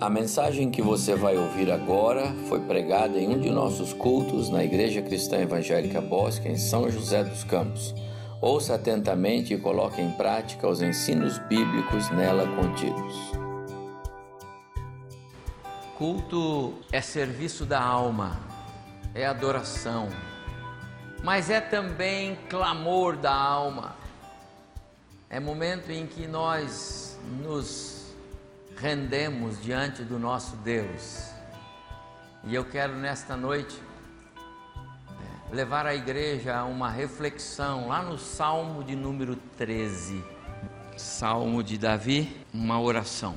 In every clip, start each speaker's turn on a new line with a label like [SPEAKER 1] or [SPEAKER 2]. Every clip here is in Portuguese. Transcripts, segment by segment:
[SPEAKER 1] A mensagem que você vai ouvir agora foi pregada em um de nossos cultos na Igreja Cristã Evangélica Bosque, em São José dos Campos. Ouça atentamente e coloque em prática os ensinos bíblicos nela contidos.
[SPEAKER 2] Culto é serviço da alma, é adoração, mas é também clamor da alma. É momento em que nós nos rendemos diante do nosso Deus. E eu quero nesta noite é, levar a igreja a uma reflexão lá no Salmo de número 13. Salmo de Davi, uma oração.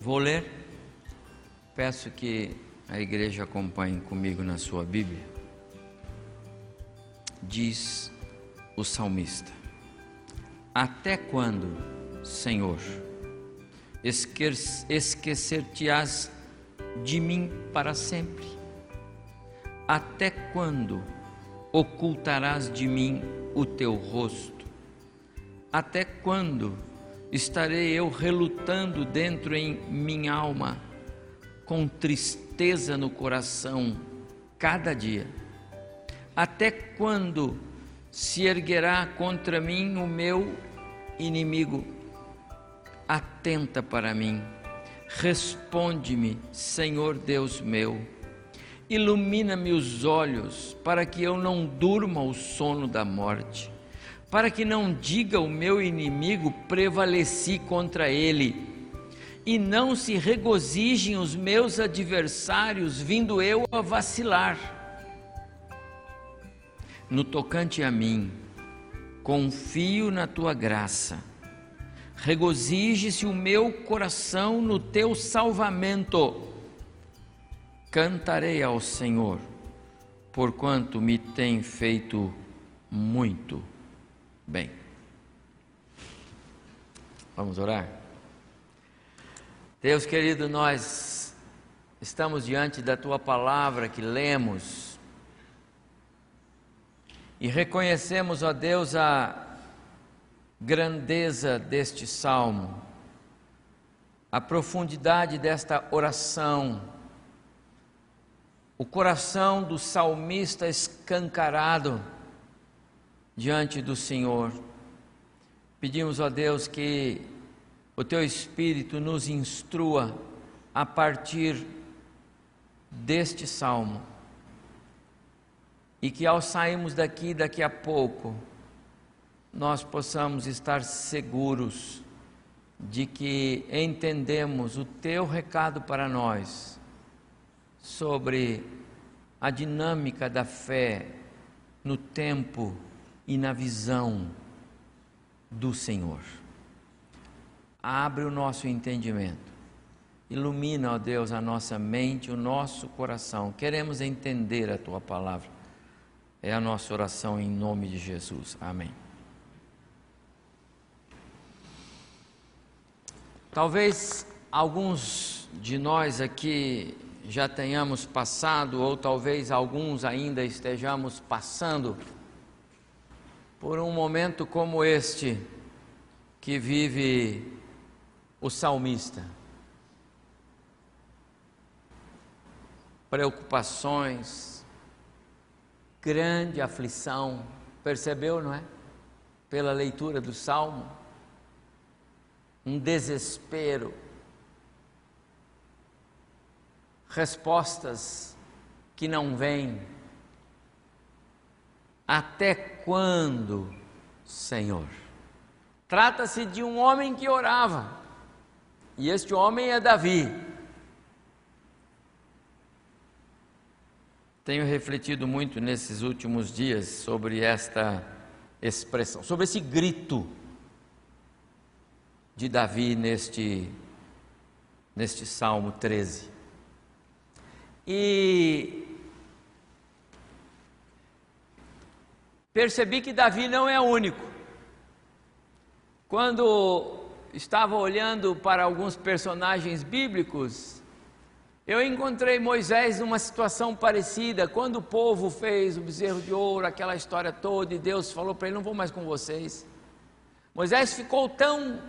[SPEAKER 2] Vou ler. Peço que a igreja acompanhe comigo na sua Bíblia. Diz o salmista: Até quando Senhor, esquecer-te-ás de mim para sempre? Até quando ocultarás de mim o teu rosto? Até quando estarei eu relutando dentro em minha alma, com tristeza no coração, cada dia? Até quando se erguerá contra mim o meu inimigo? Atenta para mim. Responde-me, Senhor Deus meu. Ilumina-me os olhos, para que eu não durma o sono da morte, para que não diga o meu inimigo prevaleci contra ele, e não se regozijem os meus adversários, vindo eu a vacilar. No tocante a mim, confio na tua graça regozije-se o meu coração no teu salvamento. Cantarei ao Senhor, porquanto me tem feito muito bem. Vamos orar? Deus querido, nós estamos diante da tua palavra que lemos e reconhecemos, ó Deus, a grandeza deste salmo, a profundidade desta oração, o coração do salmista escancarado diante do Senhor. Pedimos a Deus que o teu Espírito nos instrua a partir deste salmo e que ao sairmos daqui daqui a pouco, nós possamos estar seguros de que entendemos o teu recado para nós sobre a dinâmica da fé no tempo e na visão do Senhor. Abre o nosso entendimento. Ilumina, ó Deus, a nossa mente, o nosso coração. Queremos entender a tua palavra. É a nossa oração em nome de Jesus. Amém. Talvez alguns de nós aqui já tenhamos passado, ou talvez alguns ainda estejamos passando, por um momento como este que vive o salmista. Preocupações, grande aflição, percebeu, não é? Pela leitura do salmo um desespero, respostas que não vêm. Até quando, Senhor? Trata-se de um homem que orava, e este homem é Davi. Tenho refletido muito nesses últimos dias sobre esta expressão, sobre esse grito de Davi neste, neste Salmo 13. E percebi que Davi não é único. Quando estava olhando para alguns personagens bíblicos, eu encontrei Moisés numa situação parecida, quando o povo fez o bezerro de ouro, aquela história toda, e Deus falou para ele: Não vou mais com vocês. Moisés ficou tão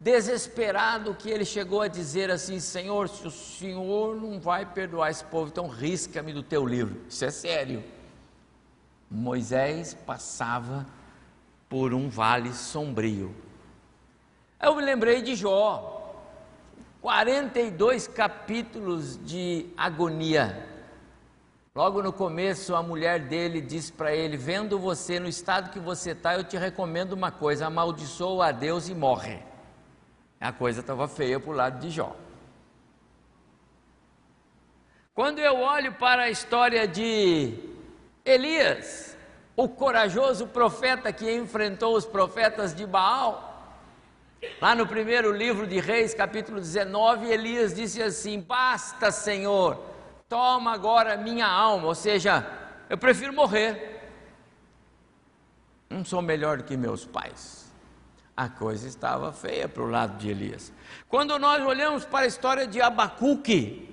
[SPEAKER 2] desesperado que ele chegou a dizer assim: Senhor, se o Senhor não vai perdoar esse povo, então risca-me do teu livro. Isso é sério. Moisés passava por um vale sombrio. Eu me lembrei de Jó, 42 capítulos de agonia. Logo no começo, a mulher dele diz para ele: Vendo você no estado que você está, eu te recomendo uma coisa: amaldiçoa a Deus e morre. A coisa estava feia para o lado de Jó. Quando eu olho para a história de Elias, o corajoso profeta que enfrentou os profetas de Baal, lá no primeiro livro de Reis, capítulo 19, Elias disse assim: Basta, Senhor, toma agora minha alma, ou seja, eu prefiro morrer. Não sou melhor do que meus pais a coisa estava feia para o lado de Elias. Quando nós olhamos para a história de Abacuque,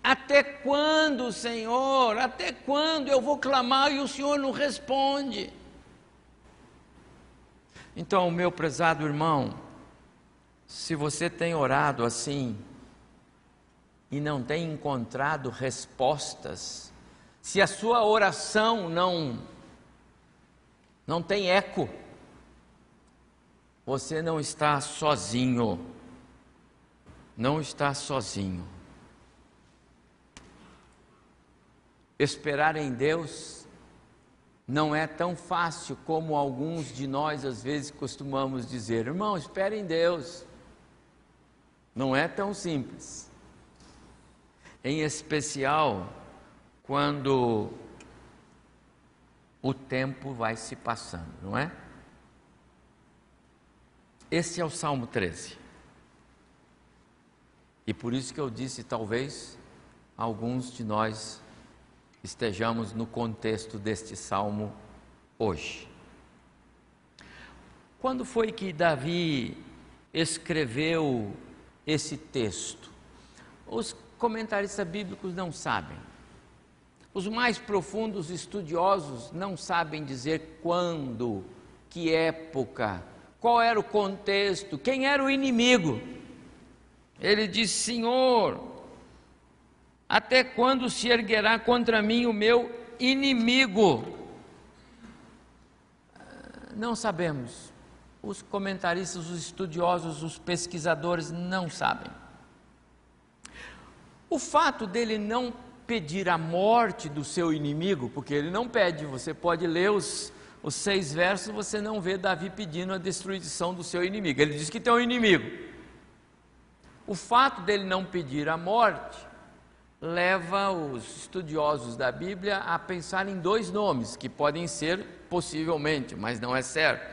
[SPEAKER 2] até quando, Senhor? Até quando eu vou clamar e o Senhor não responde? Então, meu prezado irmão, se você tem orado assim e não tem encontrado respostas, se a sua oração não não tem eco, você não está sozinho. Não está sozinho. Esperar em Deus não é tão fácil como alguns de nós às vezes costumamos dizer. Irmão, espere em Deus. Não é tão simples. Em especial quando o tempo vai se passando, não é? Esse é o Salmo 13. E por isso que eu disse, talvez alguns de nós estejamos no contexto deste salmo hoje. Quando foi que Davi escreveu esse texto? Os comentaristas bíblicos não sabem. Os mais profundos estudiosos não sabem dizer quando, que época, qual era o contexto, quem era o inimigo. Ele disse: Senhor, até quando se erguerá contra mim o meu inimigo? Não sabemos. Os comentaristas, os estudiosos, os pesquisadores não sabem. O fato dele não pedir a morte do seu inimigo, porque ele não pede, você pode ler os os seis versos, você não vê Davi pedindo a destruição do seu inimigo. Ele diz que tem um inimigo. O fato dele não pedir a morte leva os estudiosos da Bíblia a pensar em dois nomes que podem ser possivelmente, mas não é certo.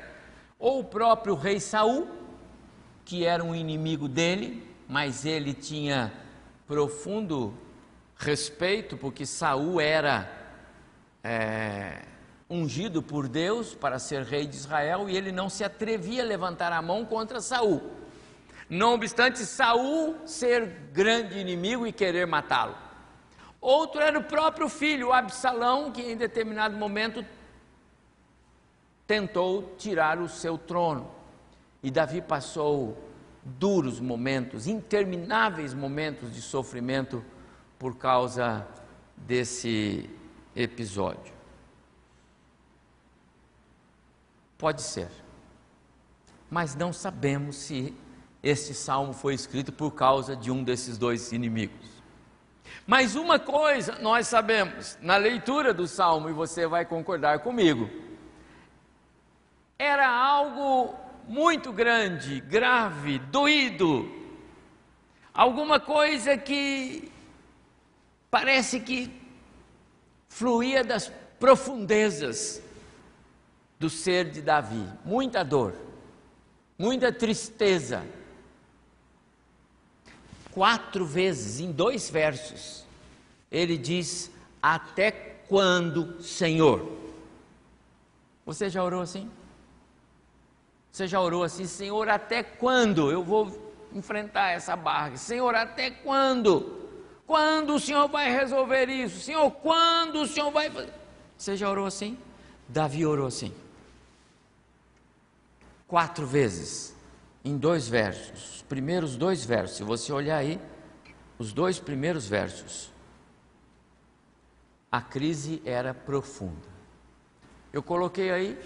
[SPEAKER 2] Ou o próprio rei Saul, que era um inimigo dele, mas ele tinha profundo respeito porque Saul era é, ungido por Deus para ser rei de Israel e ele não se atrevia a levantar a mão contra Saul. Não obstante Saul ser grande inimigo e querer matá-lo. Outro era o próprio filho, Absalão, que em determinado momento tentou tirar o seu trono. E Davi passou duros momentos, intermináveis momentos de sofrimento por causa desse episódio. Pode ser. Mas não sabemos se este salmo foi escrito por causa de um desses dois inimigos. Mas uma coisa nós sabemos, na leitura do salmo, e você vai concordar comigo, era algo muito grande, grave, doído, alguma coisa que parece que fluía das profundezas do ser de Davi. Muita dor, muita tristeza. Quatro vezes, em dois versos, ele diz: Até quando, Senhor? Você já orou assim? Você já orou assim, Senhor, até quando eu vou enfrentar essa barra? Senhor, até quando? Quando o Senhor vai resolver isso? Senhor, quando o Senhor vai fazer? Você já orou assim? Davi orou assim quatro vezes em dois versos, os primeiros dois versos. Se você olhar aí, os dois primeiros versos, a crise era profunda. Eu coloquei aí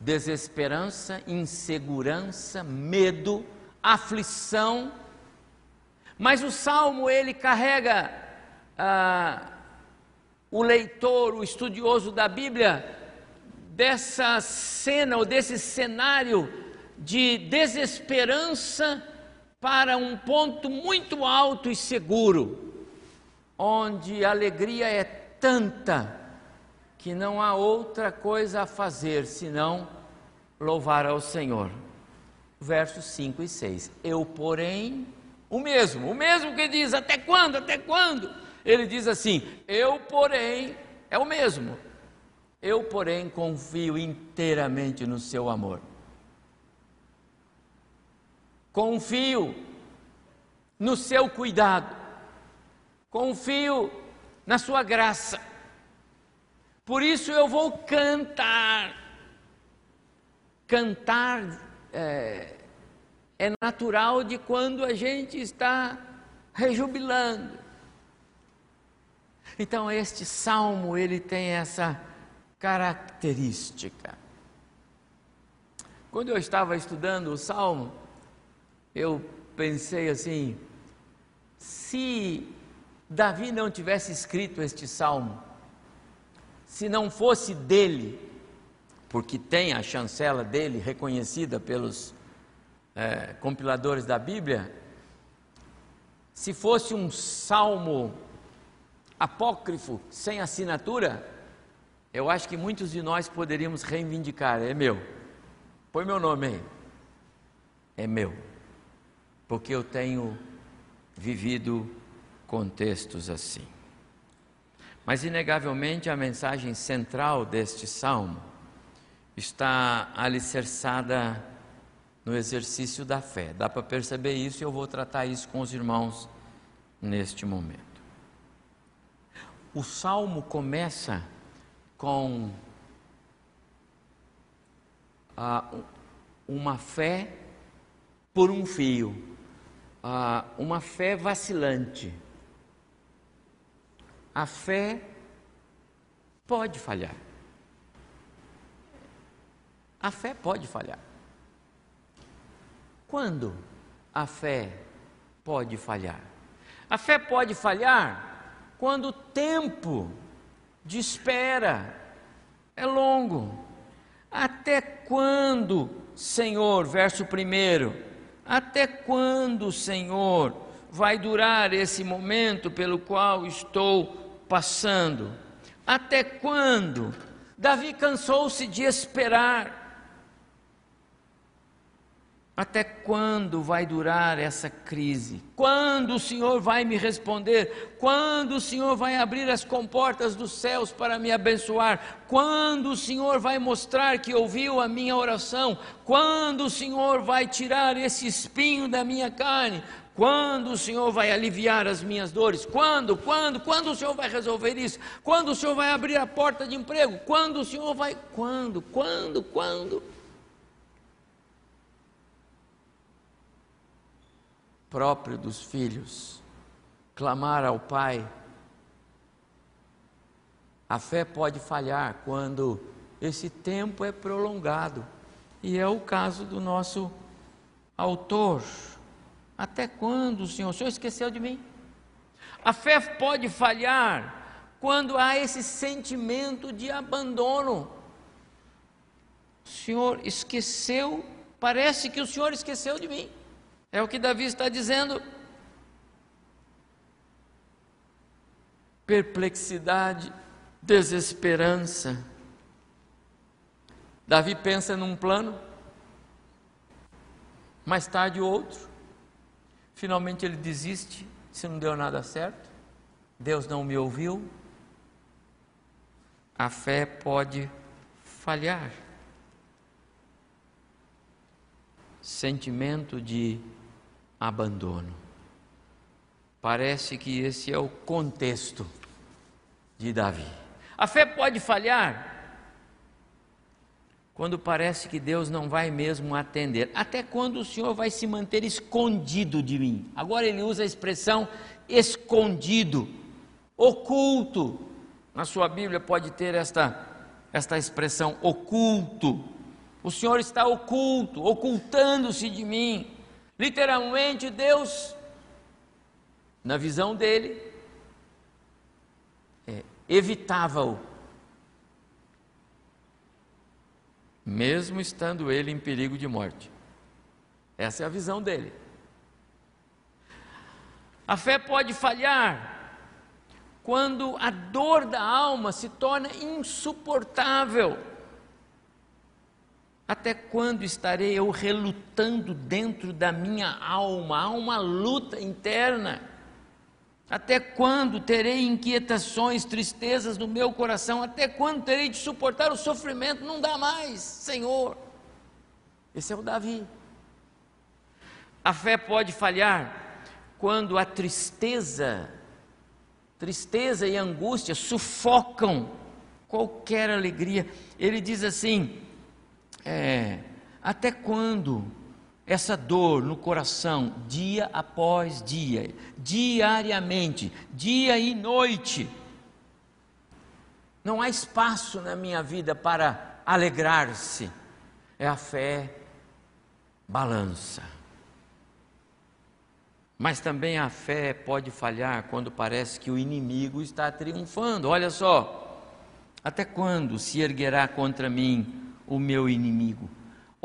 [SPEAKER 2] desesperança, insegurança, medo, aflição. Mas o salmo ele carrega ah, o leitor, o estudioso da Bíblia, dessa cena ou desse cenário de desesperança para um ponto muito alto e seguro, onde a alegria é tanta que não há outra coisa a fazer senão louvar ao Senhor. Versos 5 e 6. Eu, porém, o mesmo, o mesmo que diz: até quando, até quando? Ele diz assim: eu, porém, é o mesmo. Eu, porém, confio inteiramente no seu amor. Confio no seu cuidado. Confio na sua graça. Por isso eu vou cantar. Cantar é, é natural de quando a gente está rejubilando. Então este salmo ele tem essa característica. Quando eu estava estudando o salmo, eu pensei assim: se Davi não tivesse escrito este salmo, se não fosse dele, porque tem a chancela dele reconhecida pelos é, compiladores da Bíblia, se fosse um salmo apócrifo, sem assinatura, eu acho que muitos de nós poderíamos reivindicar: é meu, põe meu nome aí, é meu, porque eu tenho vivido contextos assim. Mas, inegavelmente, a mensagem central deste salmo está alicerçada no exercício da fé. Dá para perceber isso e eu vou tratar isso com os irmãos neste momento. O salmo começa com uma fé por um fio, uma fé vacilante a fé pode falhar. A fé pode falhar. Quando a fé pode falhar? A fé pode falhar quando o tempo de espera é longo. Até quando, Senhor, verso primeiro, até quando, Senhor, vai durar esse momento pelo qual estou passando. Até quando? Davi cansou-se de esperar. Até quando vai durar essa crise? Quando o Senhor vai me responder? Quando o Senhor vai abrir as comportas dos céus para me abençoar? Quando o Senhor vai mostrar que ouviu a minha oração? Quando o Senhor vai tirar esse espinho da minha carne? Quando o Senhor vai aliviar as minhas dores? Quando? Quando? Quando o Senhor vai resolver isso? Quando o Senhor vai abrir a porta de emprego? Quando o Senhor vai. Quando? Quando? Quando? Próprio dos filhos, clamar ao Pai. A fé pode falhar quando esse tempo é prolongado, e é o caso do nosso autor. Até quando, Senhor? O Senhor esqueceu de mim? A fé pode falhar quando há esse sentimento de abandono. O Senhor esqueceu, parece que o Senhor esqueceu de mim. É o que Davi está dizendo. Perplexidade, desesperança. Davi pensa num plano, mais tarde outro. Finalmente ele desiste, se não deu nada certo, Deus não me ouviu. A fé pode falhar. Sentimento de abandono. Parece que esse é o contexto de Davi. A fé pode falhar quando parece que Deus não vai mesmo atender, até quando o Senhor vai se manter escondido de mim. Agora ele usa a expressão escondido, oculto. Na sua Bíblia pode ter esta, esta expressão oculto. O Senhor está oculto, ocultando-se de mim. Literalmente, Deus, na visão dele, é, evitava-o mesmo estando ele em perigo de morte. Essa é a visão dele. A fé pode falhar quando a dor da alma se torna insuportável. Até quando estarei eu relutando dentro da minha alma? Há uma luta interna. Até quando terei inquietações, tristezas no meu coração? Até quando terei de suportar o sofrimento? Não dá mais, Senhor. Esse é o Davi. A fé pode falhar quando a tristeza, tristeza e angústia sufocam qualquer alegria. Ele diz assim: é, até quando? essa dor no coração, dia após dia, diariamente, dia e noite. Não há espaço na minha vida para alegrar-se. É a fé balança. Mas também a fé pode falhar quando parece que o inimigo está triunfando. Olha só, até quando se erguerá contra mim o meu inimigo?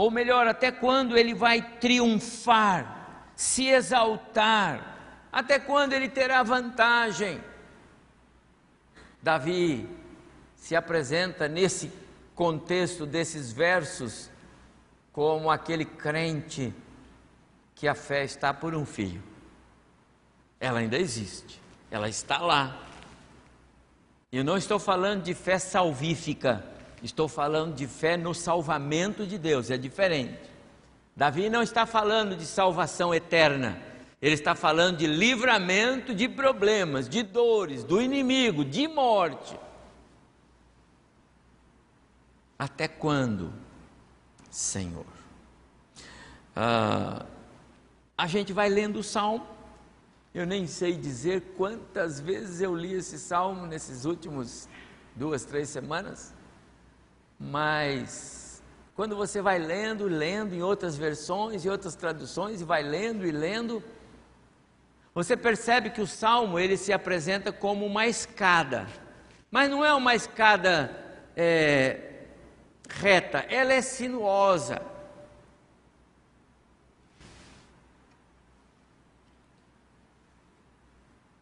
[SPEAKER 2] ou melhor, até quando ele vai triunfar, se exaltar, até quando ele terá vantagem. Davi se apresenta nesse contexto desses versos como aquele crente que a fé está por um fio. Ela ainda existe, ela está lá. Eu não estou falando de fé salvífica, Estou falando de fé no salvamento de Deus, é diferente. Davi não está falando de salvação eterna, ele está falando de livramento de problemas, de dores, do inimigo, de morte. Até quando, Senhor? Ah, a gente vai lendo o salmo, eu nem sei dizer quantas vezes eu li esse salmo nesses últimos duas, três semanas. Mas quando você vai lendo, lendo em outras versões e outras traduções e vai lendo e lendo, você percebe que o salmo ele se apresenta como uma escada, mas não é uma escada é, reta, ela é sinuosa.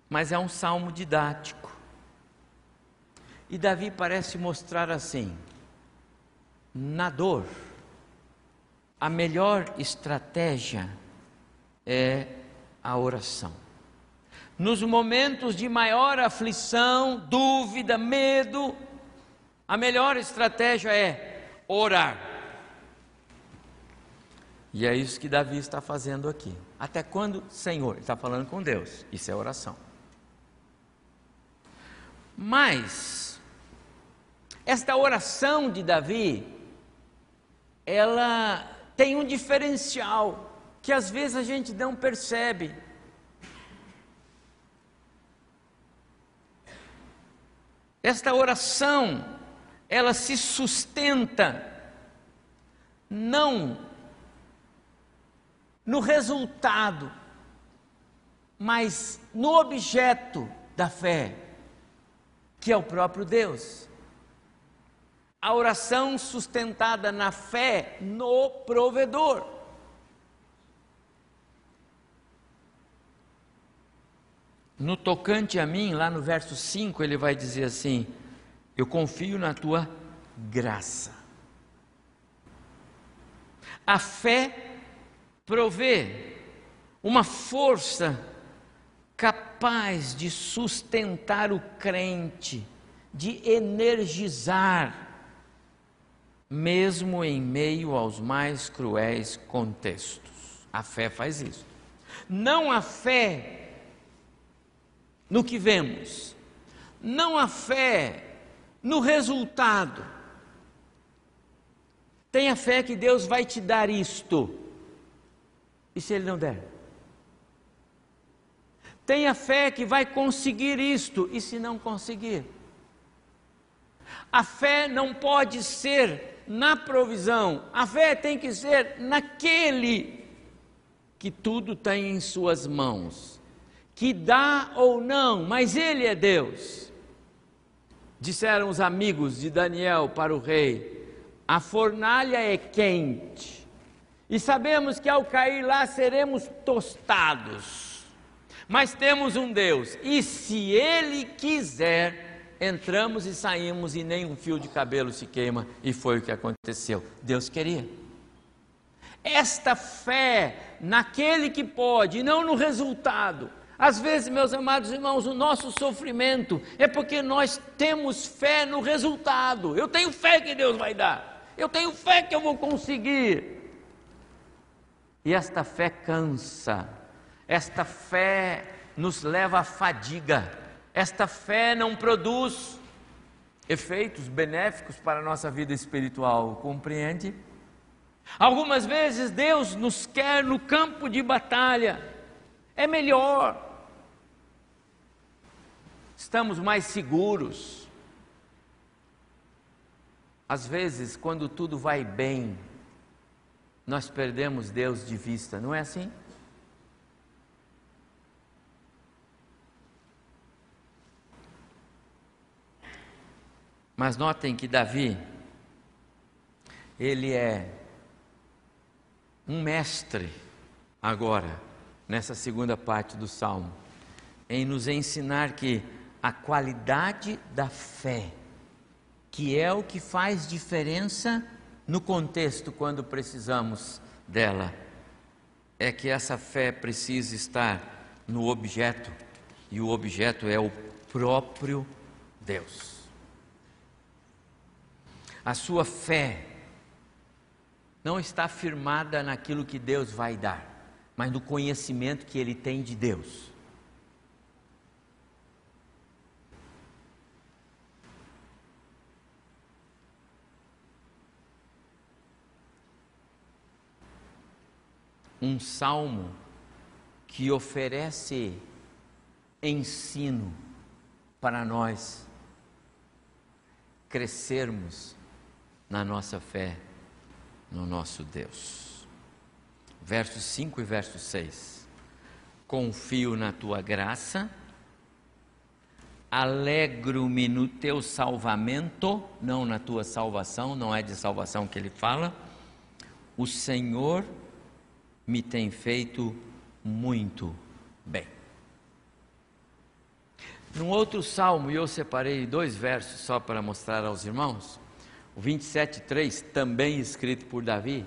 [SPEAKER 2] Mas é um salmo didático. E Davi parece mostrar assim: na dor, a melhor estratégia é a oração. Nos momentos de maior aflição, dúvida, medo, a melhor estratégia é orar. E é isso que Davi está fazendo aqui. Até quando, Senhor? Ele está falando com Deus. Isso é oração. Mas, esta oração de Davi ela tem um diferencial que às vezes a gente não percebe. Esta oração, ela se sustenta não no resultado, mas no objeto da fé, que é o próprio Deus a oração sustentada na fé no provedor. No tocante a mim, lá no verso 5, ele vai dizer assim: Eu confio na tua graça. A fé provê uma força capaz de sustentar o crente, de energizar mesmo em meio aos mais cruéis contextos. A fé faz isso. Não a fé no que vemos, não a fé no resultado, Tenha fé que Deus vai te dar isto. E se Ele não der? Tenha fé que vai conseguir isto. E se não conseguir? A fé não pode ser na provisão, a fé tem que ser naquele que tudo tem em Suas mãos, que dá ou não, mas Ele é Deus. Disseram os amigos de Daniel para o rei: a fornalha é quente, e sabemos que ao cair lá seremos tostados, mas temos um Deus, e se Ele quiser, entramos e saímos e nem um fio de cabelo se queima, e foi o que aconteceu. Deus queria. Esta fé naquele que pode, e não no resultado. Às vezes, meus amados irmãos, o nosso sofrimento é porque nós temos fé no resultado. Eu tenho fé que Deus vai dar. Eu tenho fé que eu vou conseguir. E esta fé cansa. Esta fé nos leva à fadiga esta fé não produz efeitos benéficos para a nossa vida espiritual, compreende? Algumas vezes Deus nos quer no campo de batalha, é melhor, estamos mais seguros. Às vezes, quando tudo vai bem, nós perdemos Deus de vista, não é assim? Mas notem que Davi, ele é um mestre agora, nessa segunda parte do salmo, em nos ensinar que a qualidade da fé, que é o que faz diferença no contexto quando precisamos dela, é que essa fé precisa estar no objeto, e o objeto é o próprio Deus a sua fé não está firmada naquilo que Deus vai dar, mas no conhecimento que ele tem de Deus. Um salmo que oferece ensino para nós crescermos na nossa fé no nosso Deus. Versos 5 e verso 6. Confio na tua graça, alegro-me no teu salvamento, não na tua salvação, não é de salvação que ele fala. O Senhor me tem feito muito bem. Num outro salmo, eu separei dois versos só para mostrar aos irmãos o 27,3, também escrito por Davi,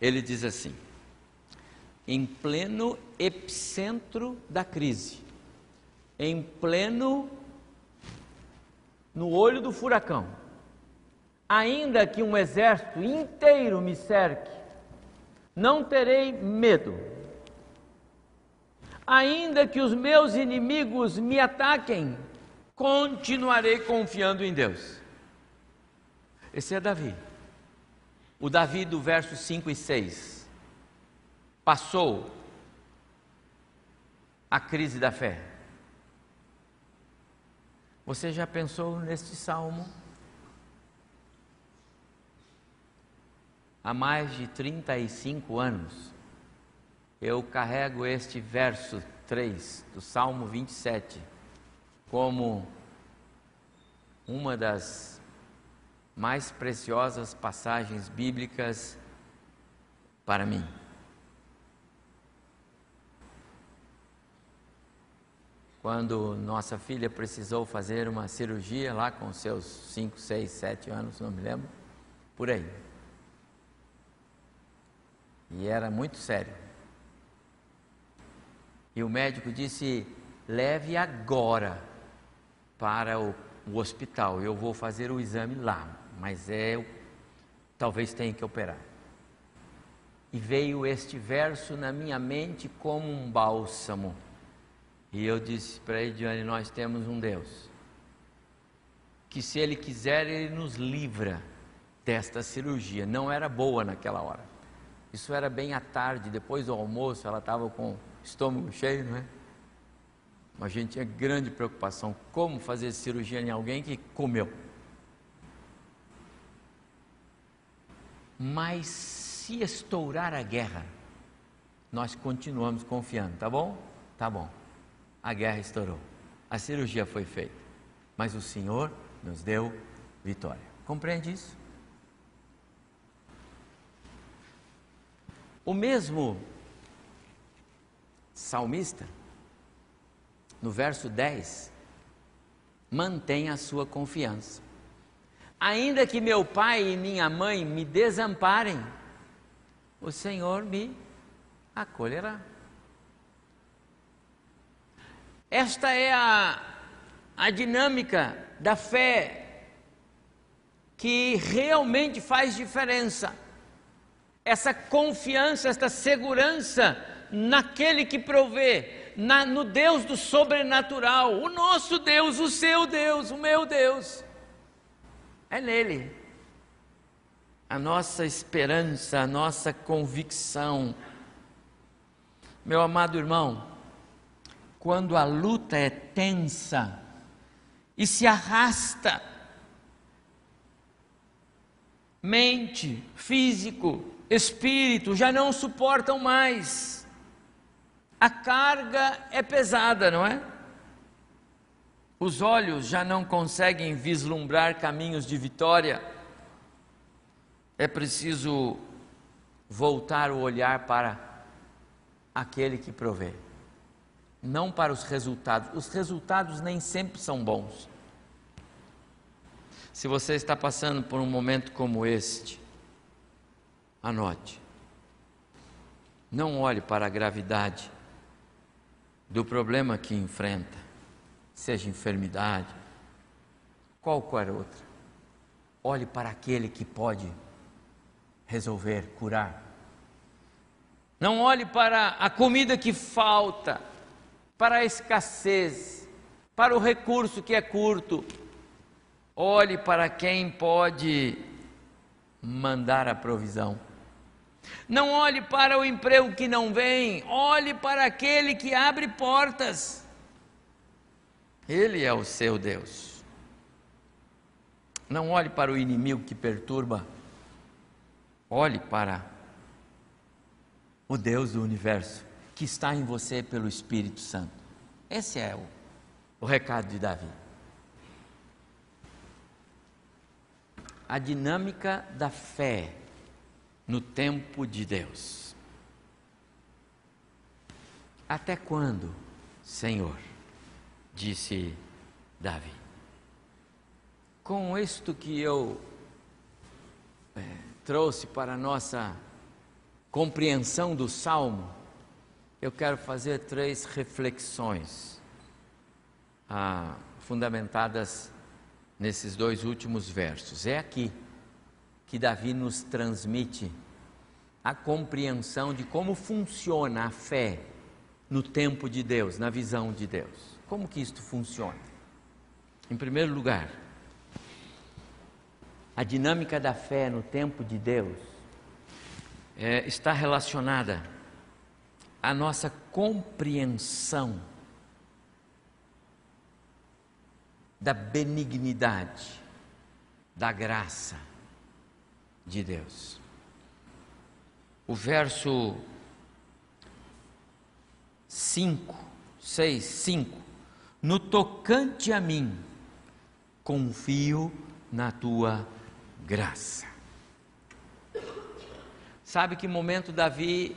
[SPEAKER 2] ele diz assim: em pleno epicentro da crise, em pleno no olho do furacão, ainda que um exército inteiro me cerque, não terei medo. Ainda que os meus inimigos me ataquem, continuarei confiando em Deus. Esse é Davi. O Davi do verso 5 e 6 passou a crise da fé. Você já pensou neste salmo? Há mais de 35 anos, eu carrego este verso 3 do Salmo 27 como uma das mais preciosas passagens bíblicas para mim. Quando nossa filha precisou fazer uma cirurgia lá com seus 5, 6, 7 anos, não me lembro, por aí. E era muito sério. E o médico disse: leve agora para o, o hospital, eu vou fazer o exame lá mas é talvez tenha que operar. E veio este verso na minha mente como um bálsamo. E eu disse para Ediane: Nós temos um Deus que, se Ele quiser, Ele nos livra desta cirurgia. Não era boa naquela hora. Isso era bem à tarde, depois do almoço, ela estava com o estômago cheio, não é? Mas a gente tinha grande preocupação como fazer cirurgia em alguém que comeu. Mas se estourar a guerra, nós continuamos confiando, tá bom? Tá bom. A guerra estourou. A cirurgia foi feita. Mas o Senhor nos deu vitória. Compreende isso? O mesmo salmista, no verso 10, mantém a sua confiança. Ainda que meu pai e minha mãe me desamparem, o Senhor me acolherá. Esta é a, a dinâmica da fé que realmente faz diferença. Essa confiança, esta segurança naquele que provê, na, no Deus do sobrenatural, o nosso Deus, o seu Deus, o meu Deus. É nele. A nossa esperança, a nossa convicção. Meu amado irmão, quando a luta é tensa e se arrasta, mente, físico, espírito já não suportam mais. A carga é pesada, não é? Os olhos já não conseguem vislumbrar caminhos de vitória. É preciso voltar o olhar para aquele que provê, não para os resultados. Os resultados nem sempre são bons. Se você está passando por um momento como este, anote. Não olhe para a gravidade do problema que enfrenta seja enfermidade, qualquer outra. Olhe para aquele que pode resolver, curar. Não olhe para a comida que falta, para a escassez, para o recurso que é curto. Olhe para quem pode mandar a provisão. Não olhe para o emprego que não vem, olhe para aquele que abre portas. Ele é o seu Deus. Não olhe para o inimigo que perturba, olhe para o Deus do universo que está em você pelo Espírito Santo. Esse é o, o recado de Davi. A dinâmica da fé no tempo de Deus. Até quando, Senhor? Disse Davi. Com isto que eu é, trouxe para a nossa compreensão do salmo, eu quero fazer três reflexões ah, fundamentadas nesses dois últimos versos. É aqui que Davi nos transmite a compreensão de como funciona a fé no tempo de Deus, na visão de Deus. Como que isto funciona? Em primeiro lugar, a dinâmica da fé no tempo de Deus é, está relacionada à nossa compreensão da benignidade, da graça de Deus. O verso 5, 6, 5 no tocante a mim, confio na tua graça. Sabe que momento Davi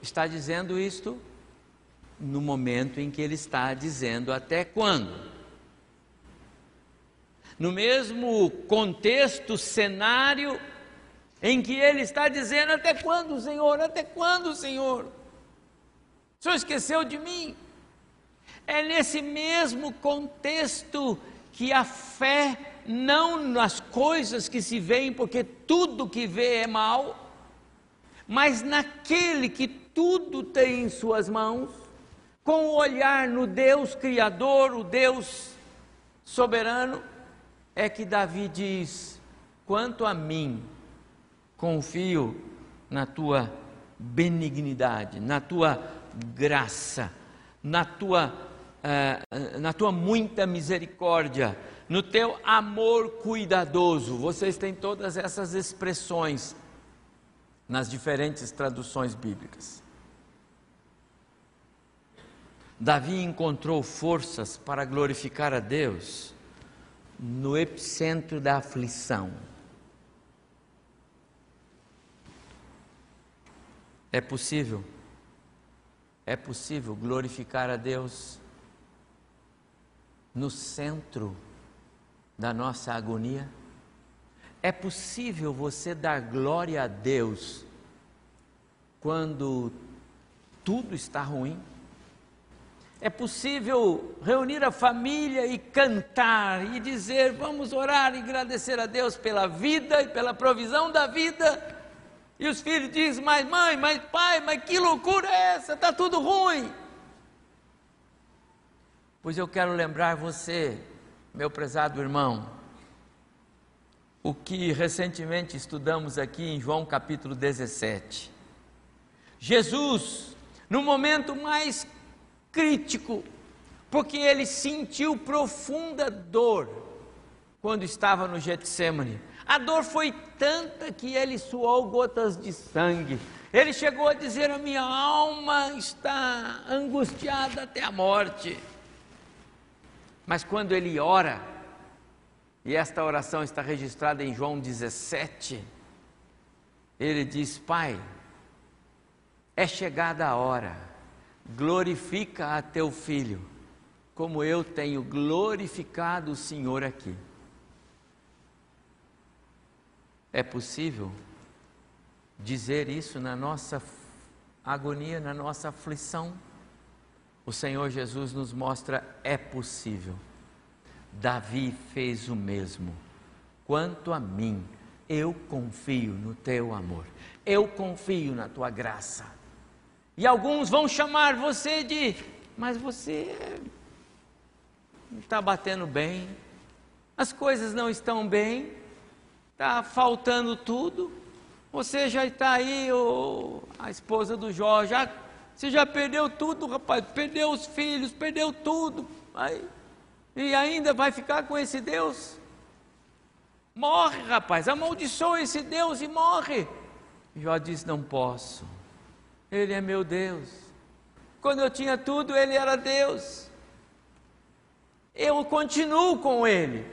[SPEAKER 2] está dizendo isto? No momento em que ele está dizendo até quando? No mesmo contexto, cenário, em que ele está dizendo: Até quando, Senhor? Até quando, Senhor? O Senhor esqueceu de mim? É nesse mesmo contexto que a fé, não nas coisas que se veem, porque tudo que vê é mal, mas naquele que tudo tem em suas mãos, com o olhar no Deus Criador, o Deus soberano, é que Davi diz: quanto a mim, confio na tua benignidade, na tua graça, na tua, uh, na tua muita misericórdia, no teu amor cuidadoso. Vocês têm todas essas expressões nas diferentes traduções bíblicas. Davi encontrou forças para glorificar a Deus no epicentro da aflição. É possível, é possível glorificar a Deus no centro da nossa agonia? É possível você dar glória a Deus quando tudo está ruim? É possível reunir a família e cantar e dizer: vamos orar e agradecer a Deus pela vida e pela provisão da vida? E os filhos dizem: Mas mãe, mas pai, mas que loucura é essa? Está tudo ruim. Pois eu quero lembrar você, meu prezado irmão, o que recentemente estudamos aqui em João capítulo 17. Jesus, no momento mais crítico, porque ele sentiu profunda dor quando estava no Getsemane a dor foi tanta que ele suou gotas de sangue. Ele chegou a dizer: A minha alma está angustiada até a morte. Mas quando ele ora, e esta oração está registrada em João 17, ele diz: Pai, é chegada a hora, glorifica a teu filho, como eu tenho glorificado o Senhor aqui. É possível dizer isso na nossa agonia, na nossa aflição? O Senhor Jesus nos mostra é possível. Davi fez o mesmo. Quanto a mim, eu confio no teu amor. Eu confio na tua graça. E alguns vão chamar você de, mas você não está batendo bem, as coisas não estão bem, está faltando tudo. Você já está aí, oh, a esposa do Jó, já, você já perdeu tudo, rapaz, perdeu os filhos, perdeu tudo. Aí, e ainda vai ficar com esse Deus? Morre, rapaz, amaldiçoa esse Deus e morre. Jó disse: Não posso, Ele é meu Deus. Quando eu tinha tudo, Ele era Deus. Eu continuo com Ele.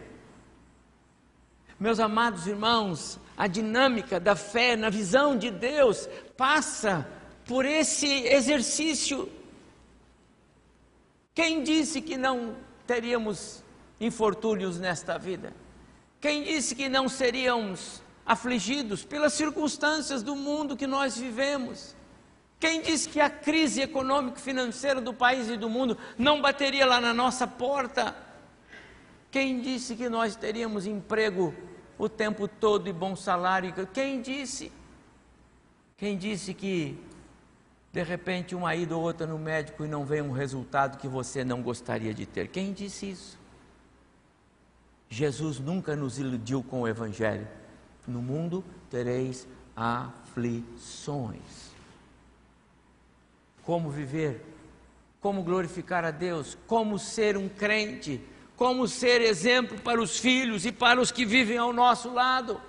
[SPEAKER 2] Meus amados irmãos, a dinâmica da fé na visão de Deus passa por esse exercício. Quem disse que não teríamos infortúnios nesta vida? Quem disse que não seríamos afligidos pelas circunstâncias do mundo que nós vivemos? Quem disse que a crise econômico-financeira do país e do mundo não bateria lá na nossa porta? Quem disse que nós teríamos emprego o tempo todo e bom salário. Quem disse? Quem disse que de repente uma ida ou outra no médico e não vem um resultado que você não gostaria de ter? Quem disse isso? Jesus nunca nos iludiu com o Evangelho. No mundo tereis aflições. Como viver? Como glorificar a Deus? Como ser um crente? como ser exemplo para os filhos e para os que vivem ao nosso lado.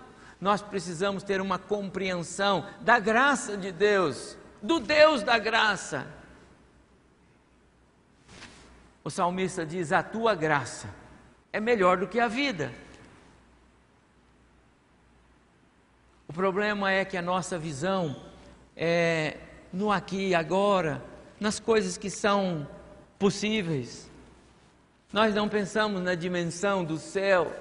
[SPEAKER 2] Nós precisamos ter uma compreensão da graça de Deus, do Deus da graça. O salmista diz: A tua graça é melhor do que a vida. O problema é que a nossa visão é no aqui e agora, nas coisas que são possíveis. Nós não pensamos na dimensão do céu.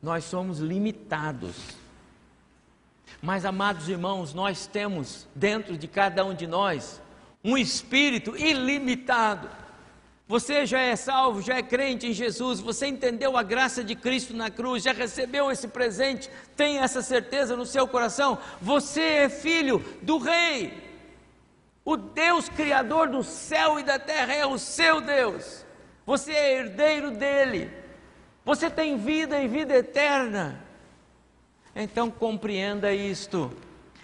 [SPEAKER 2] Nós somos limitados. Mas, amados irmãos, nós temos dentro de cada um de nós um espírito ilimitado. Você já é salvo, já é crente em Jesus, você entendeu a graça de Cristo na cruz, já recebeu esse presente, tem essa certeza no seu coração. Você é filho do Rei. O Deus Criador do céu e da terra é o seu Deus. Você é herdeiro dele. Você tem vida e vida eterna. Então compreenda isto.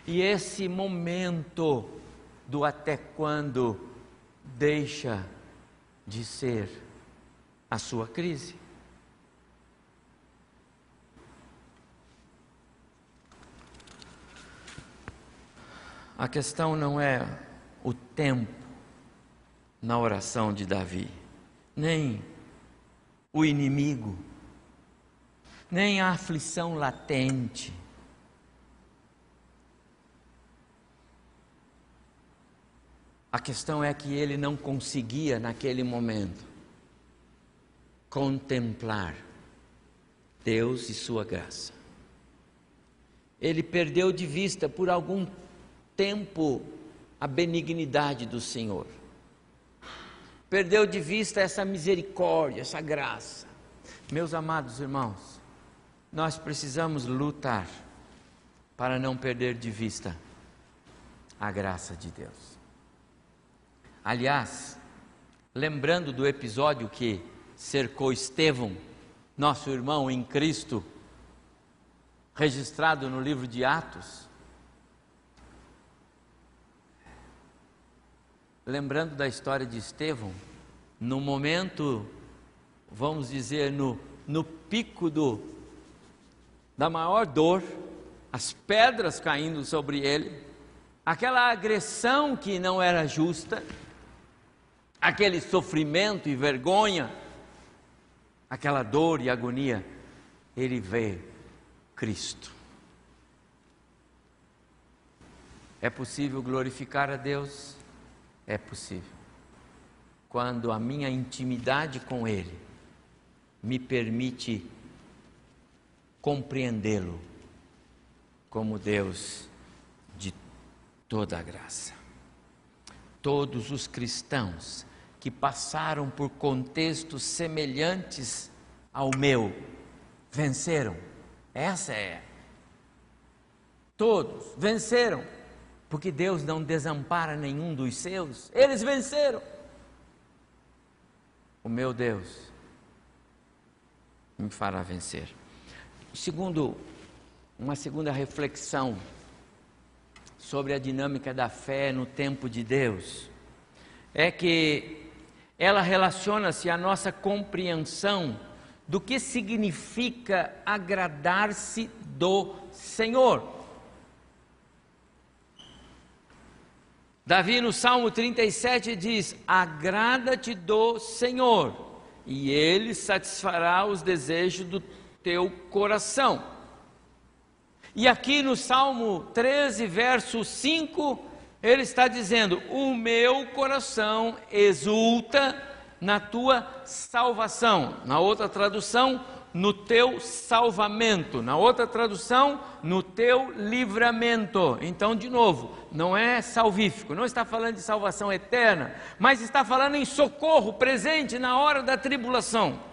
[SPEAKER 2] E esse momento do até quando deixa de ser a sua crise. A questão não é o tempo na oração de Davi, nem o inimigo, nem a aflição latente. A questão é que ele não conseguia, naquele momento, contemplar Deus e Sua graça. Ele perdeu de vista por algum tempo a benignidade do Senhor. Perdeu de vista essa misericórdia, essa graça. Meus amados irmãos, nós precisamos lutar para não perder de vista a graça de Deus. Aliás, lembrando do episódio que cercou Estevão, nosso irmão em Cristo, registrado no livro de Atos, lembrando da história de Estevão, no momento, vamos dizer, no, no pico do, da maior dor, as pedras caindo sobre ele, aquela agressão que não era justa, aquele sofrimento e vergonha, aquela dor e agonia, ele vê Cristo. É possível glorificar a Deus é possível. Quando a minha intimidade com Ele me permite compreendê-lo como Deus de toda a graça. Todos os cristãos que passaram por contextos semelhantes ao meu venceram. Essa é. Todos venceram porque Deus não desampara nenhum dos seus, eles venceram. O meu Deus me fará vencer. Segundo, uma segunda reflexão sobre a dinâmica da fé no tempo de Deus é que ela relaciona-se à nossa compreensão do que significa agradar-se do Senhor. Davi no Salmo 37 diz: Agrada-te do Senhor, e ele satisfará os desejos do teu coração. E aqui no Salmo 13, verso 5, ele está dizendo: O meu coração exulta na tua salvação. Na outra tradução, no teu salvamento. Na outra tradução, no teu livramento. Então, de novo, não é salvífico, não está falando de salvação eterna, mas está falando em socorro presente na hora da tribulação.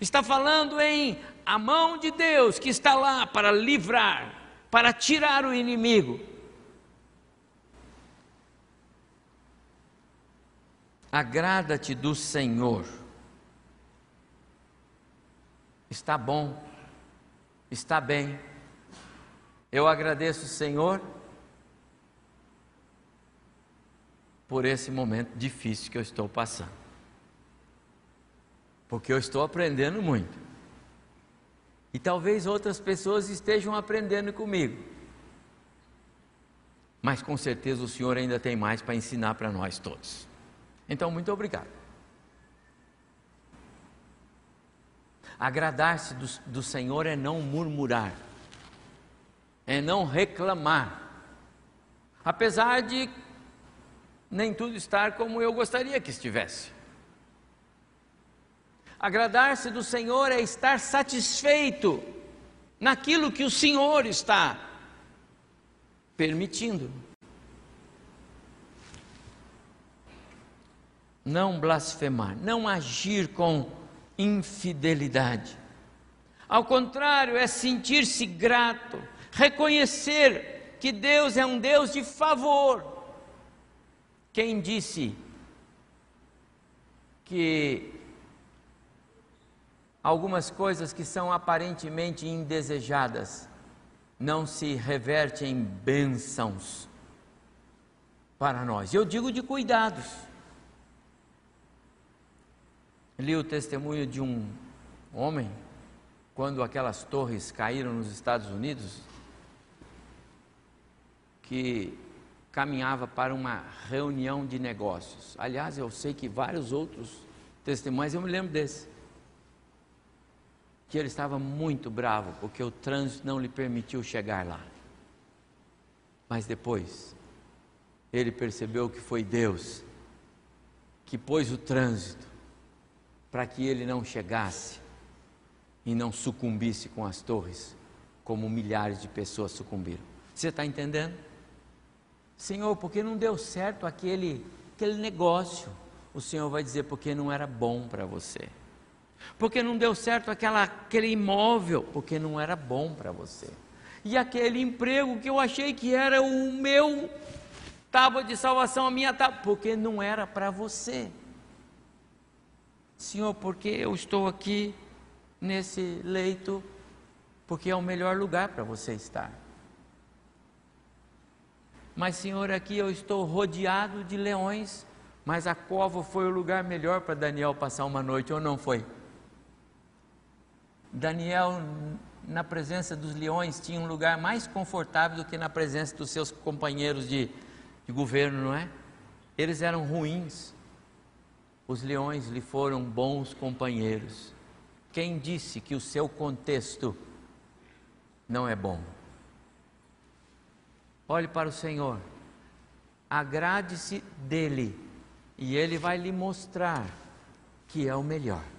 [SPEAKER 2] Está falando em a mão de Deus que está lá para livrar, para tirar o inimigo. Agrada-te do Senhor está bom, está bem. Eu agradeço, Senhor, por esse momento difícil que eu estou passando, porque eu estou aprendendo muito. E talvez outras pessoas estejam aprendendo comigo. Mas com certeza o Senhor ainda tem mais para ensinar para nós todos. Então, muito obrigado. Agradar-se do, do Senhor é não murmurar, é não reclamar. Apesar de nem tudo estar como eu gostaria que estivesse. Agradar-se do Senhor é estar satisfeito naquilo que o Senhor está permitindo. Não blasfemar, não agir com infidelidade. Ao contrário, é sentir-se grato, reconhecer que Deus é um Deus de favor. Quem disse que algumas coisas que são aparentemente indesejadas não se revertem em bênçãos para nós. Eu digo de cuidados. Li o testemunho de um homem quando aquelas torres caíram nos Estados Unidos, que caminhava para uma reunião de negócios. Aliás, eu sei que vários outros testemunhos, eu me lembro desse. Que ele estava muito bravo porque o trânsito não lhe permitiu chegar lá. Mas depois, ele percebeu que foi Deus que pôs o trânsito para que ele não chegasse e não sucumbisse com as torres, como milhares de pessoas sucumbiram. Você está entendendo? Senhor, porque não deu certo aquele, aquele negócio? O Senhor vai dizer porque não era bom para você. Porque não deu certo aquela, aquele imóvel, porque não era bom para você. E aquele emprego que eu achei que era o meu tábua de salvação, a minha tábua, porque não era para você. Senhor, porque eu estou aqui nesse leito, porque é o melhor lugar para você estar. Mas, Senhor, aqui eu estou rodeado de leões, mas a cova foi o lugar melhor para Daniel passar uma noite, ou não foi? Daniel, na presença dos leões, tinha um lugar mais confortável do que na presença dos seus companheiros de, de governo, não é? Eles eram ruins, os leões lhe foram bons companheiros. Quem disse que o seu contexto não é bom? Olhe para o Senhor, agrade-se dele, e ele vai lhe mostrar que é o melhor.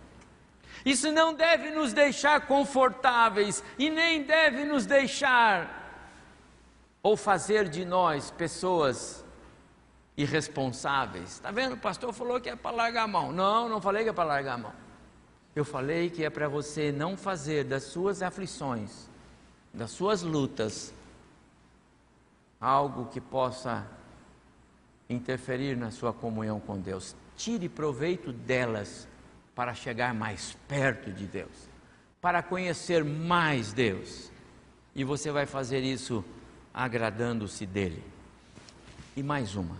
[SPEAKER 2] Isso não deve nos deixar confortáveis e nem deve nos deixar ou fazer de nós pessoas irresponsáveis. Está vendo? O pastor falou que é para largar a mão. Não, não falei que é para largar a mão. Eu falei que é para você não fazer das suas aflições, das suas lutas, algo que possa interferir na sua comunhão com Deus. Tire proveito delas para chegar mais perto de Deus, para conhecer mais Deus. E você vai fazer isso agradando-se dele. E mais uma.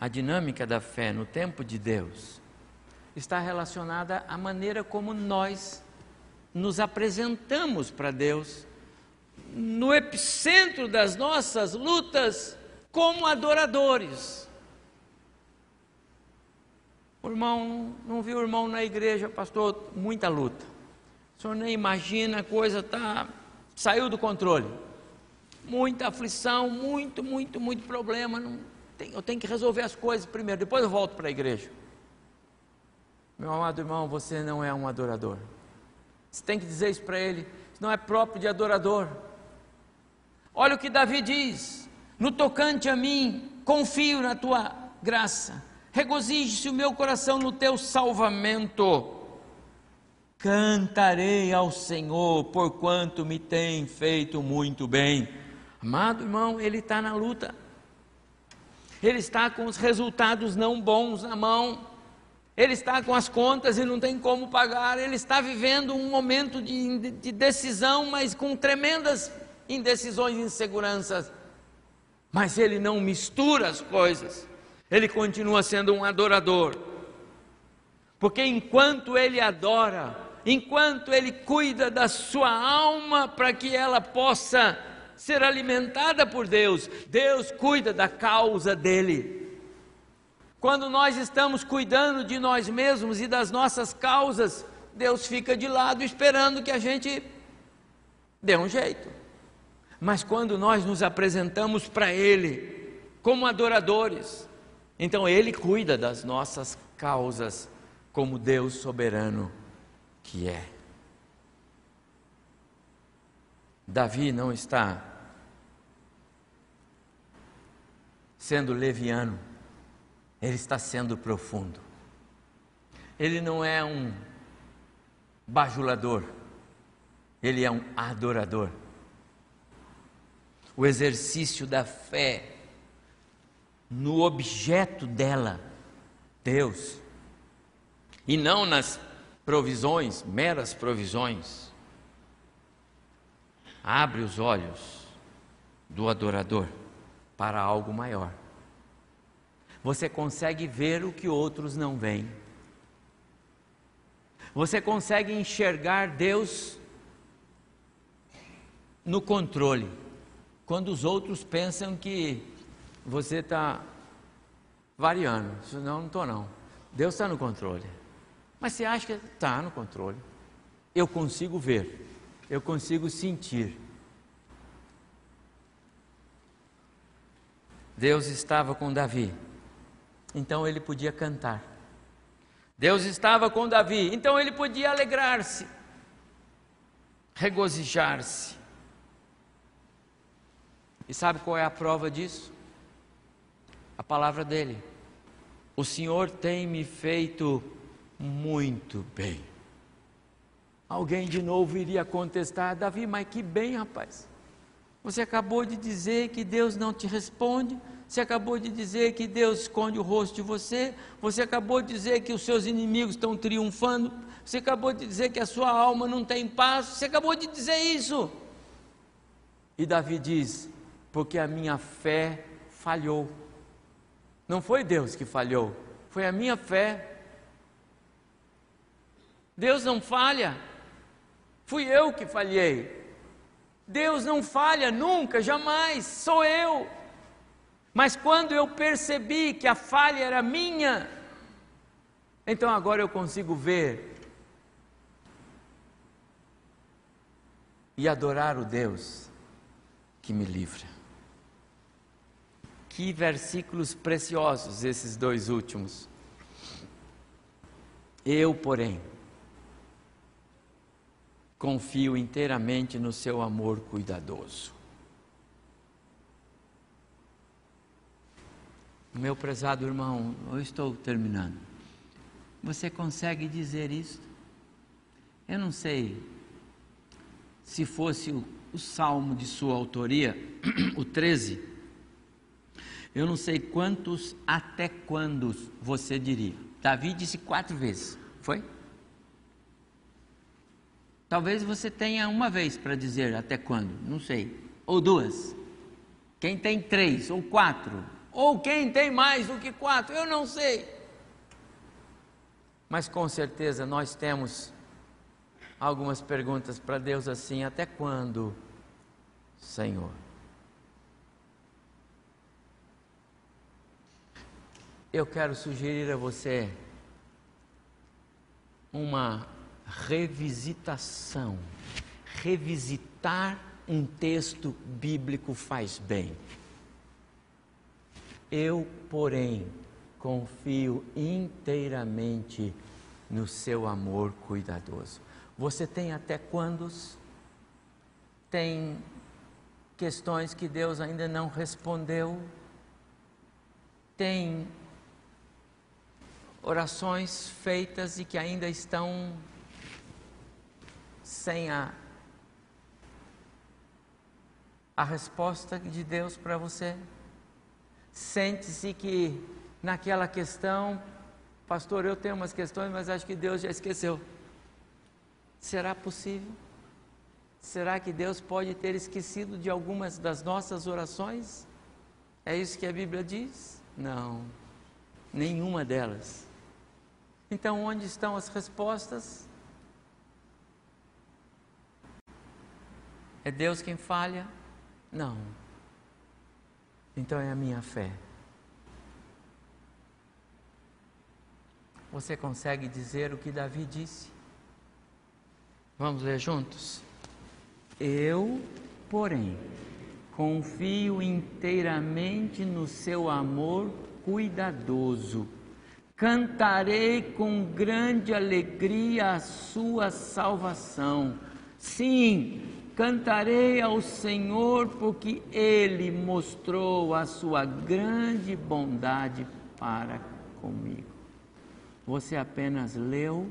[SPEAKER 2] A dinâmica da fé no tempo de Deus está relacionada à maneira como nós nos apresentamos para Deus, no epicentro das nossas lutas, como adoradores. O irmão, não viu o irmão na igreja, pastor, muita luta. O senhor nem imagina, a coisa tá, saiu do controle. Muita aflição, muito, muito, muito problema. Não, tem, eu tenho que resolver as coisas primeiro, depois eu volto para a igreja. Meu amado irmão, você não é um adorador. Você tem que dizer isso para ele. Não é próprio de adorador. Olha o que Davi diz: No tocante a mim, confio na tua graça. Regozije-se o meu coração no teu salvamento. Cantarei ao Senhor, porquanto me tem feito muito bem. Amado irmão, ele está na luta. Ele está com os resultados não bons na mão ele está com as contas e não tem como pagar, ele está vivendo um momento de, de decisão, mas com tremendas indecisões e inseguranças. Mas ele não mistura as coisas, ele continua sendo um adorador. Porque enquanto ele adora, enquanto ele cuida da sua alma para que ela possa ser alimentada por Deus, Deus cuida da causa dele. Quando nós estamos cuidando de nós mesmos e das nossas causas, Deus fica de lado esperando que a gente dê um jeito. Mas quando nós nos apresentamos para Ele como adoradores, então Ele cuida das nossas causas como Deus soberano que é. Davi não está sendo leviano ele está sendo profundo. Ele não é um bajulador, ele é um adorador. O exercício da fé no objeto dela, Deus, e não nas provisões, meras provisões. Abre os olhos do adorador para algo maior. Você consegue ver o que outros não veem. Você consegue enxergar Deus no controle, quando os outros pensam que você está variando. Não, não estou não. Deus está no controle. Mas você acha que está no controle. Eu consigo ver, eu consigo sentir. Deus estava com Davi, então ele podia cantar. Deus estava com Davi, então ele podia alegrar-se, regozijar-se. E sabe qual é a prova disso? A palavra dele. O Senhor tem me feito muito bem. Alguém de novo iria contestar, Davi, mas que bem, rapaz. Você acabou de dizer que Deus não te responde, você acabou de dizer que Deus esconde o rosto de você, você acabou de dizer que os seus inimigos estão triunfando, você acabou de dizer que a sua alma não tem paz, você acabou de dizer isso. E Davi diz: porque a minha fé falhou. Não foi Deus que falhou, foi a minha fé. Deus não falha, fui eu que falhei. Deus não falha nunca, jamais, sou eu. Mas quando eu percebi que a falha era minha, então agora eu consigo ver e adorar o Deus que me livra. Que versículos preciosos esses dois últimos. Eu, porém, confio inteiramente no seu amor cuidadoso. Meu prezado irmão, eu estou terminando. Você consegue dizer isso? Eu não sei se fosse o, o salmo de sua autoria, o 13. Eu não sei quantos até quando você diria. Davi disse quatro vezes, foi? Talvez você tenha uma vez para dizer até quando, não sei. Ou duas. Quem tem três ou quatro, ou quem tem mais do que quatro, eu não sei. Mas com certeza nós temos algumas perguntas para Deus assim: até quando, Senhor? Eu quero sugerir a você uma revisitação. Revisitar um texto bíblico faz bem. Eu, porém, confio inteiramente no seu amor cuidadoso. Você tem até quantos? Tem questões que Deus ainda não respondeu? Tem orações feitas e que ainda estão sem a, a resposta de Deus para você? sente-se que naquela questão, pastor, eu tenho umas questões, mas acho que Deus já esqueceu. Será possível? Será que Deus pode ter esquecido de algumas das nossas orações? É isso que a Bíblia diz? Não, nenhuma delas. Então, onde estão as respostas? É Deus quem falha? Não. Então é a minha fé. Você consegue dizer o que Davi disse? Vamos ler juntos? Eu, porém, confio inteiramente no seu amor cuidadoso. Cantarei com grande alegria a sua salvação. Sim, Cantarei ao Senhor porque Ele mostrou a sua grande bondade para comigo. Você apenas leu?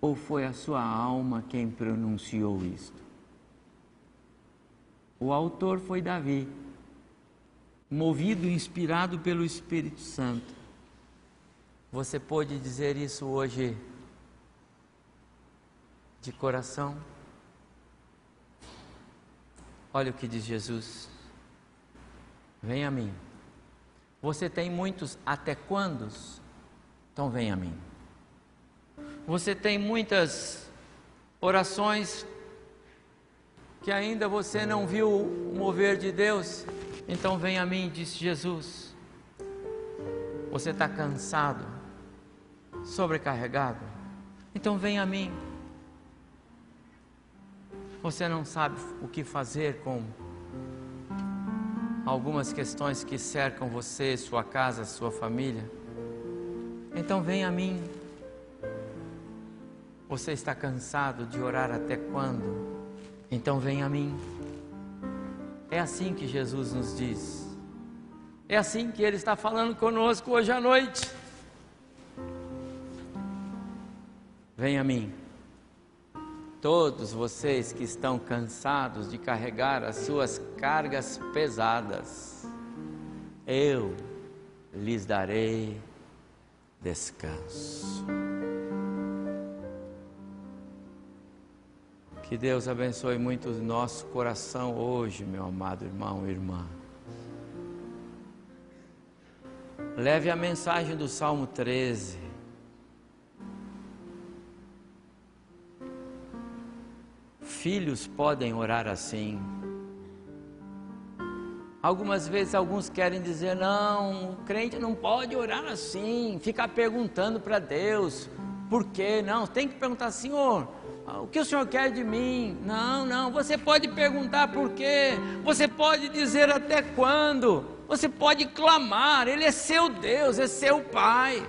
[SPEAKER 2] Ou foi a sua alma quem pronunciou isto? O autor foi Davi, movido e inspirado pelo Espírito Santo. Você pode dizer isso hoje de coração? Olha o que diz Jesus. Vem a mim. Você tem muitos até quandos? Então vem a mim. Você tem muitas orações que ainda você não viu o mover de Deus? Então vem a mim, disse Jesus. Você está cansado, sobrecarregado? Então vem a mim. Você não sabe o que fazer com algumas questões que cercam você, sua casa, sua família? Então vem a mim. Você está cansado de orar até quando? Então vem a mim. É assim que Jesus nos diz. É assim que Ele está falando conosco hoje à noite. Vem a mim. Todos vocês que estão cansados de carregar as suas cargas pesadas, eu lhes darei descanso. Que Deus abençoe muito o nosso coração hoje, meu amado irmão e irmã. Leve a mensagem do Salmo 13. Filhos podem orar assim. Algumas vezes alguns querem dizer: não, o crente não pode orar assim, ficar perguntando para Deus, por quê? Não, tem que perguntar, Senhor, o que o Senhor quer de mim? Não, não, você pode perguntar por quê, você pode dizer até quando, você pode clamar, Ele é seu Deus, é seu Pai.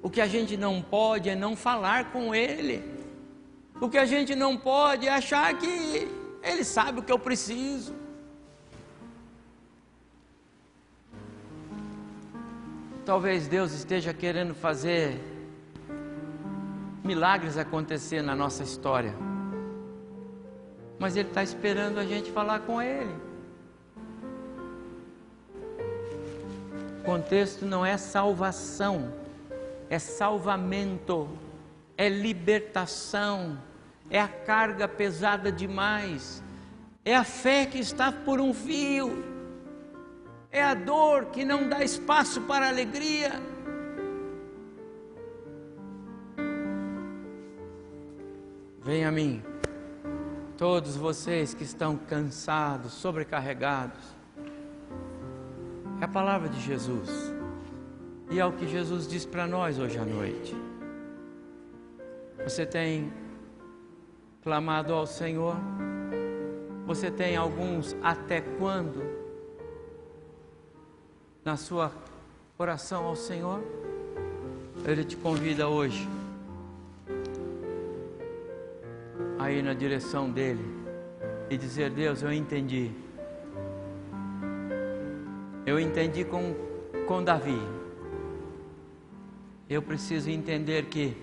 [SPEAKER 2] O que a gente não pode é não falar com Ele. O que a gente não pode é achar que Ele sabe o que eu preciso. Talvez Deus esteja querendo fazer milagres acontecer na nossa história, mas Ele está esperando a gente falar com Ele. O contexto não é salvação é salvamento, é libertação, é a carga pesada demais, é a fé que está por um fio, é a dor que não dá espaço para a alegria. Venha a mim, todos vocês que estão cansados, sobrecarregados. É a palavra de Jesus. E é o que Jesus diz para nós hoje à noite. Você tem clamado ao Senhor? Você tem alguns até quando na sua oração ao Senhor? Ele te convida hoje a ir na direção dele e dizer: Deus, eu entendi. Eu entendi com, com Davi eu preciso entender que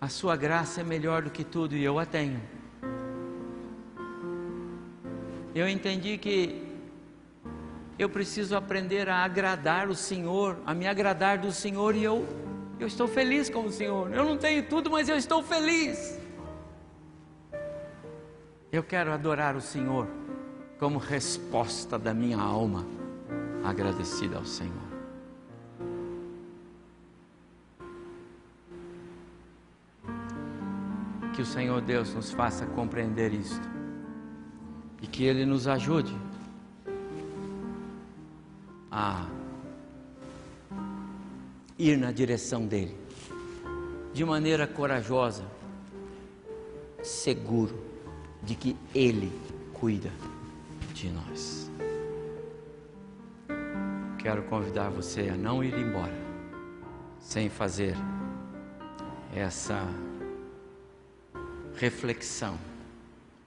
[SPEAKER 2] a sua graça é melhor do que tudo e eu a tenho. Eu entendi que eu preciso aprender a agradar o Senhor, a me agradar do Senhor e eu eu estou feliz com o Senhor. Eu não tenho tudo, mas eu estou feliz. Eu quero adorar o Senhor como resposta da minha alma agradecida ao Senhor. Que o Senhor Deus nos faça compreender isto e que Ele nos ajude a ir na direção dEle de maneira corajosa, seguro de que Ele cuida de nós. Quero convidar você a não ir embora sem fazer essa reflexão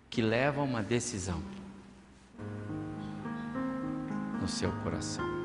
[SPEAKER 2] que leva a uma decisão no seu coração.